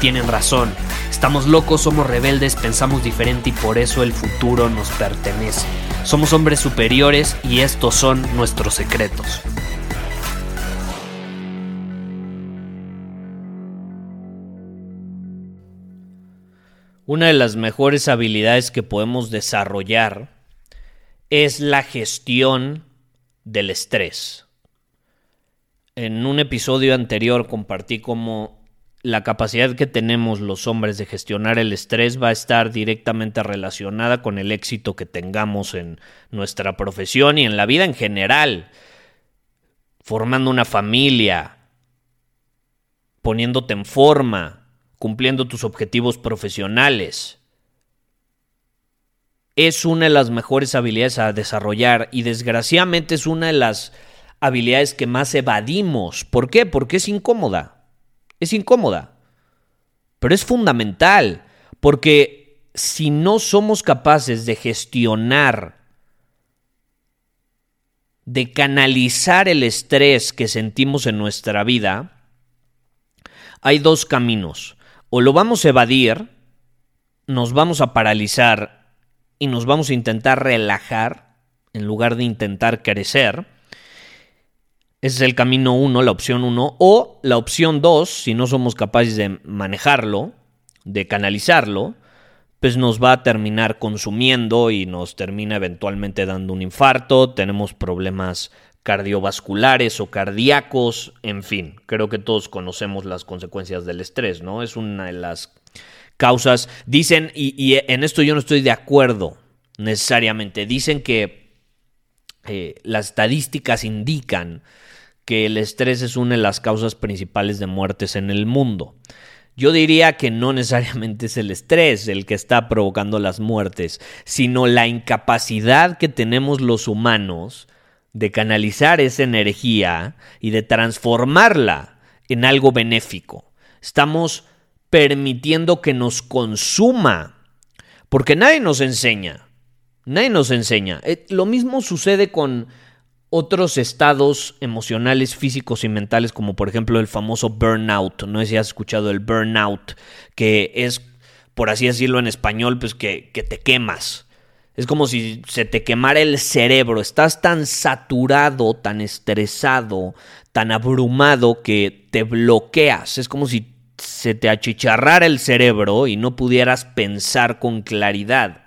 tienen razón. Estamos locos, somos rebeldes, pensamos diferente y por eso el futuro nos pertenece. Somos hombres superiores y estos son nuestros secretos. Una de las mejores habilidades que podemos desarrollar es la gestión del estrés. En un episodio anterior compartí cómo la capacidad que tenemos los hombres de gestionar el estrés va a estar directamente relacionada con el éxito que tengamos en nuestra profesión y en la vida en general, formando una familia, poniéndote en forma, cumpliendo tus objetivos profesionales. Es una de las mejores habilidades a desarrollar y desgraciadamente es una de las habilidades que más evadimos. ¿Por qué? Porque es incómoda. Es incómoda. Pero es fundamental porque si no somos capaces de gestionar, de canalizar el estrés que sentimos en nuestra vida, hay dos caminos o lo vamos a evadir, nos vamos a paralizar y nos vamos a intentar relajar en lugar de intentar crecer. Ese es el camino 1, la opción 1. O la opción 2, si no somos capaces de manejarlo, de canalizarlo, pues nos va a terminar consumiendo y nos termina eventualmente dando un infarto, tenemos problemas cardiovasculares o cardíacos, en fin, creo que todos conocemos las consecuencias del estrés, ¿no? Es una de las causas, dicen, y, en esto yo no estoy de acuerdo necesariamente, dicen que eh, las estadísticas indican que el estrés es una de las causas principales de muertes en el mundo. Yo diría que no necesariamente es el estrés el que está provocando las muertes, sino la incapacidad que tenemos los humanos de canalizar esa energía y de transformarla en algo benéfico. Estamos permitiendo que nos consuma, porque nadie nos enseña, nadie nos enseña. Eh, lo mismo sucede con otros estados emocionales, físicos y mentales, como por ejemplo el famoso burnout. No sé si has escuchado el burnout, que es, por así decirlo en español, pues que, te quemas. Es como si se te quemara el cerebro. Estás tan saturado, tan estresado, tan abrumado que te bloqueas. Es como si se te achicharrara el cerebro y no pudieras pensar con claridad.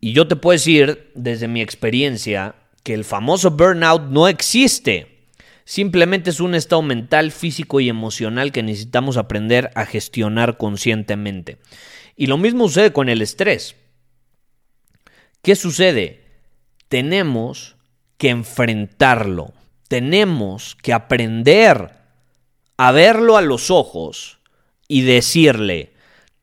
Y yo te puedo decir, desde mi experiencia, que el famoso burnout no existe. Simplemente es un estado mental, físico y emocional que necesitamos aprender a gestionar conscientemente. Y lo mismo sucede con el estrés. ¿Qué sucede? Tenemos que enfrentarlo, tenemos que aprender a verlo a los ojos y decirle,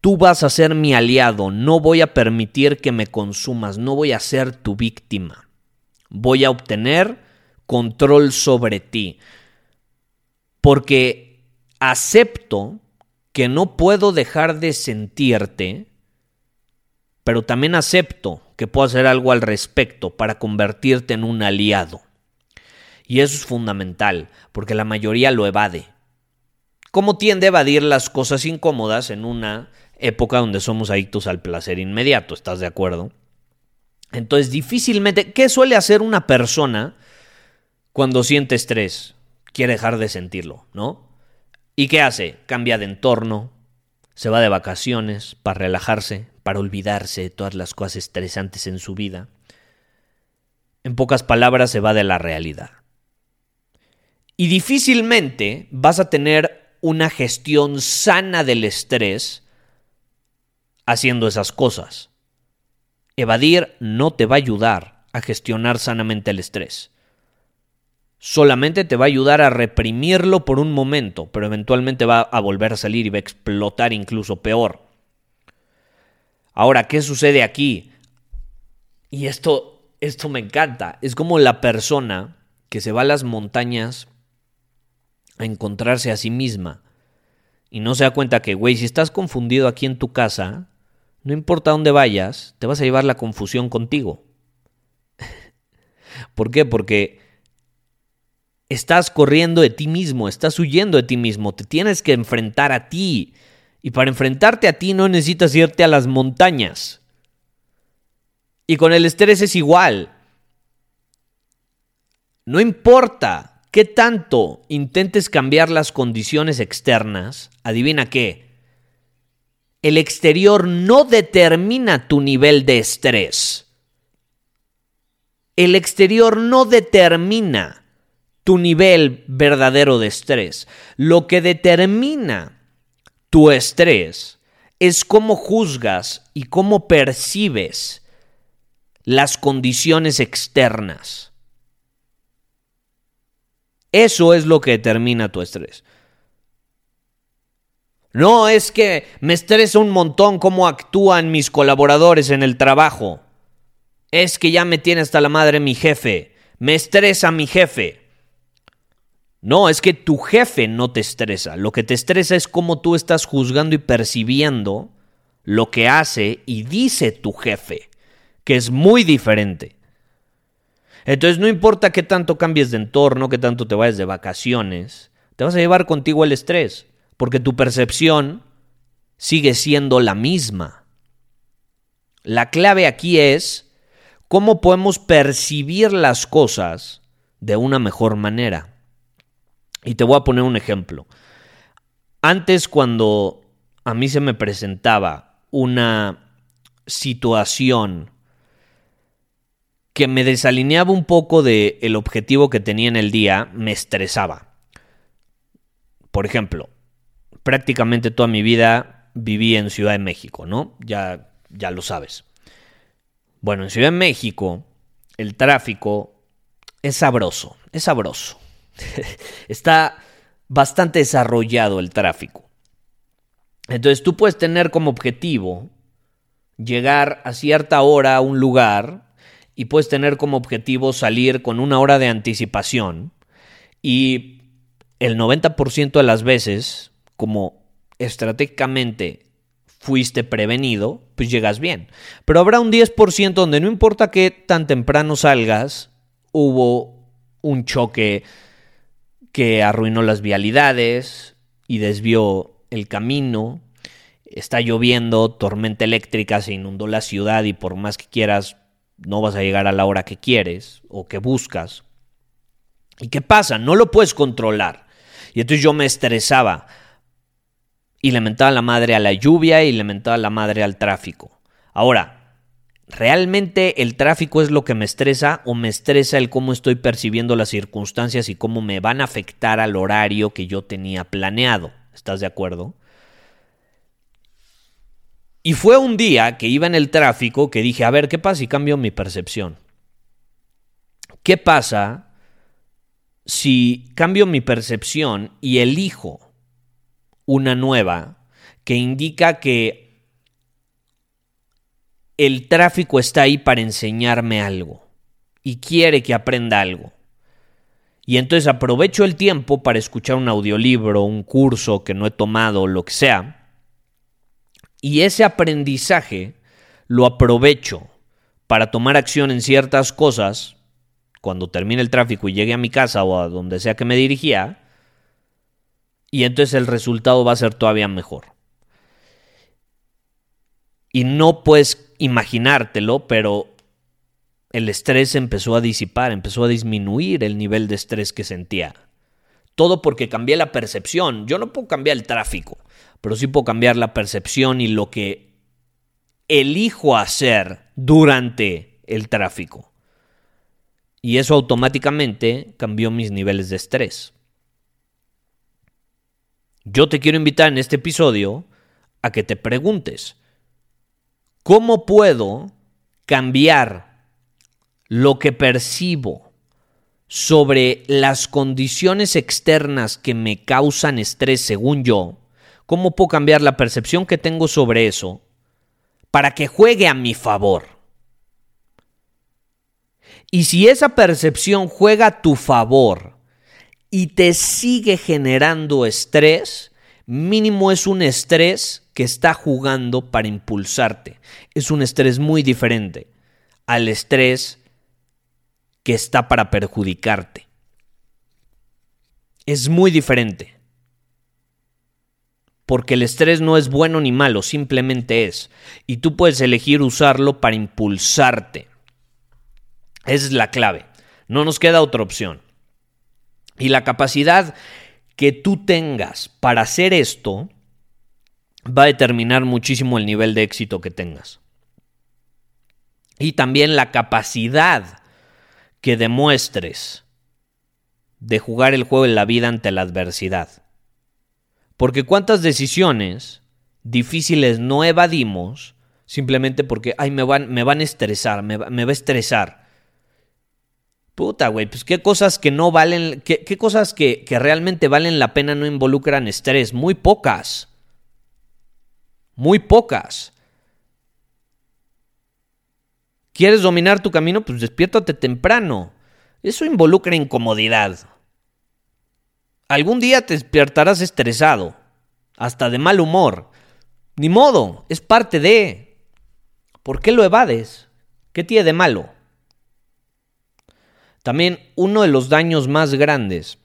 tú vas a ser mi aliado, no voy a permitir que me consumas, no voy a ser tu víctima, voy a obtener control sobre ti, porque acepto que no puedo dejar de sentirte, pero también acepto que puedo hacer algo al respecto para convertirte en un aliado. Y eso es fundamental, porque la mayoría lo evade. ¿Cómo tiende a evadir las cosas incómodas en una época donde somos adictos al placer inmediato? ¿Estás de acuerdo? Entonces, difícilmente, ¿qué suele hacer una persona cuando siente estrés? Quiere dejar de sentirlo, ¿no? ¿Y qué hace? Cambia de entorno, se va de vacaciones para relajarse, para olvidarse de todas las cosas estresantes en su vida. En pocas palabras, se va de la realidad. Y difícilmente vas a tener una gestión sana del estrés haciendo esas cosas. Evadir no te va a ayudar a gestionar sanamente el estrés. Solamente te va a ayudar a reprimirlo por un momento, pero eventualmente va a volver a salir y va a explotar incluso peor. Ahora, ¿qué sucede aquí? Y esto, esto me encanta. Es como la persona que se va a las montañas a encontrarse a sí misma y no se da cuenta que, güey, si estás confundido aquí en tu casa, no importa dónde vayas, te vas a llevar la confusión contigo. ¿Por qué? Porque estás corriendo de ti mismo, estás huyendo de ti mismo, te tienes que enfrentar a ti. Y para enfrentarte a ti no necesitas irte a las montañas. Y con el estrés es igual. No importa qué tanto intentes cambiar las condiciones externas, adivina qué. El exterior no determina tu nivel de estrés. El exterior no determina tu nivel verdadero de estrés. Lo que determina tu estrés es cómo juzgas y cómo percibes las condiciones externas. Eso es lo que determina tu estrés. No es que me estresa un montón cómo actúan mis colaboradores en el trabajo. Es que ya me tiene hasta la madre mi jefe. Me estresa mi jefe. No, es que tu jefe no te estresa. Lo que te estresa es cómo tú estás juzgando y percibiendo lo que hace y dice tu jefe, que es muy diferente. Entonces no importa qué tanto cambies de entorno, qué tanto te vayas de vacaciones, te vas a llevar contigo el estrés, porque tu percepción sigue siendo la misma. La clave aquí es cómo podemos percibir las cosas de una mejor manera. Y te voy a poner un ejemplo. Antes cuando a mí se me presentaba una situación que me desalineaba un poco del el objetivo que tenía en el día, me estresaba. Por ejemplo, prácticamente toda mi vida viví en Ciudad de México, ¿no? Ya, ya lo sabes. Bueno, en Ciudad de México el tráfico es sabroso, es sabroso. Está bastante desarrollado el tráfico. Entonces tú puedes tener como objetivo llegar a cierta hora a un lugar y puedes tener como objetivo salir con una hora de anticipación y el 90% de las veces, como estratégicamente fuiste prevenido, pues llegas bien. Pero habrá un 10% donde no importa que tan temprano salgas, hubo un choque que arruinó las vialidades y desvió el camino. Está lloviendo, tormenta eléctrica, se inundó la ciudad y por más que quieras, no vas a llegar a la hora que quieres o que buscas. ¿Y qué pasa? No lo puedes controlar. Y entonces yo me estresaba y lamentaba la madre a la lluvia y lamentaba la madre al tráfico. Ahora, ¿Realmente el tráfico es lo que me estresa o me estresa el cómo estoy percibiendo las circunstancias y cómo me van a afectar al horario que yo tenía planeado? ¿Estás de acuerdo? Y fue un día que iba en el tráfico que dije, a ver, ¿qué pasa si cambio mi percepción? ¿Qué pasa si cambio mi percepción y elijo una nueva que indica que el tráfico está ahí para enseñarme algo y quiere que aprenda algo. Y entonces aprovecho el tiempo para escuchar un audiolibro, un curso que no he tomado, lo que sea. Y ese aprendizaje lo aprovecho para tomar acción en ciertas cosas cuando termine el tráfico y llegue a mi casa o a donde sea que me dirigía. Y entonces el resultado va a ser todavía mejor. Y no puedes imaginártelo, pero el estrés empezó a disipar, empezó a disminuir el nivel de estrés que sentía. Todo porque cambié la percepción. Yo no puedo cambiar el tráfico, pero sí puedo cambiar la percepción y lo que elijo hacer durante el tráfico. Y eso automáticamente cambió mis niveles de estrés. Yo te quiero invitar en este episodio a que te preguntes, ¿Cómo puedo cambiar lo que percibo sobre las condiciones externas que me causan estrés según yo? ¿Cómo puedo cambiar la percepción que tengo sobre eso para que juegue a mi favor? Y si esa percepción juega a tu favor y te sigue generando estrés, mínimo es un estrés que está jugando para impulsarte. Es un estrés muy diferente al estrés que está para perjudicarte. Es muy diferente. Porque el estrés no es bueno ni malo, simplemente es. Y tú puedes elegir usarlo para impulsarte. Esa es la clave. No nos queda otra opción. Y la capacidad que tú tengas para hacer esto va a determinar muchísimo el nivel de éxito que tengas. Y también la capacidad que demuestres de jugar el juego de la vida ante la adversidad. Porque cuántas decisiones difíciles no evadimos simplemente porque, ay, me van, me van a estresar, me, me va a estresar. Puta, güey, pues qué cosas que no valen, qué, cosas que, que realmente valen la pena no involucran estrés. Muy pocas. Muy pocas. ¿Quieres dominar tu camino? Pues despiértate temprano. Eso involucra incomodidad. Algún día te despertarás estresado, hasta de mal humor. Ni modo, es parte de... ¿Por qué lo evades? ¿Qué tiene de malo? También uno de los daños más grandes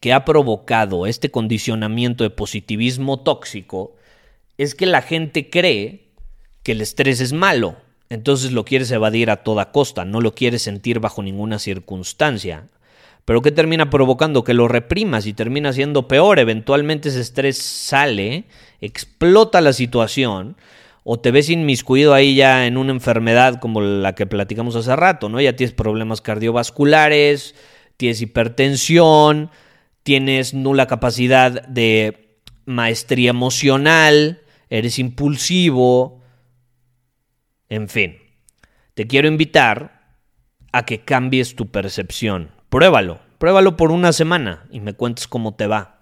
que ha provocado este condicionamiento de positivismo tóxico es que la gente cree que el estrés es malo, entonces lo quieres evadir a toda costa, no lo quieres sentir bajo ninguna circunstancia. Pero ¿qué termina provocando? Que lo reprimas y termina siendo peor. Eventualmente ese estrés sale, explota la situación o te ves inmiscuido ahí ya en una enfermedad como la que platicamos hace rato, ¿no? Ya tienes problemas cardiovasculares, tienes hipertensión, tienes nula capacidad de maestría emocional, eres impulsivo, en fin. Te quiero invitar a que cambies tu percepción. Pruébalo, pruébalo por una semana y me cuentes cómo te va.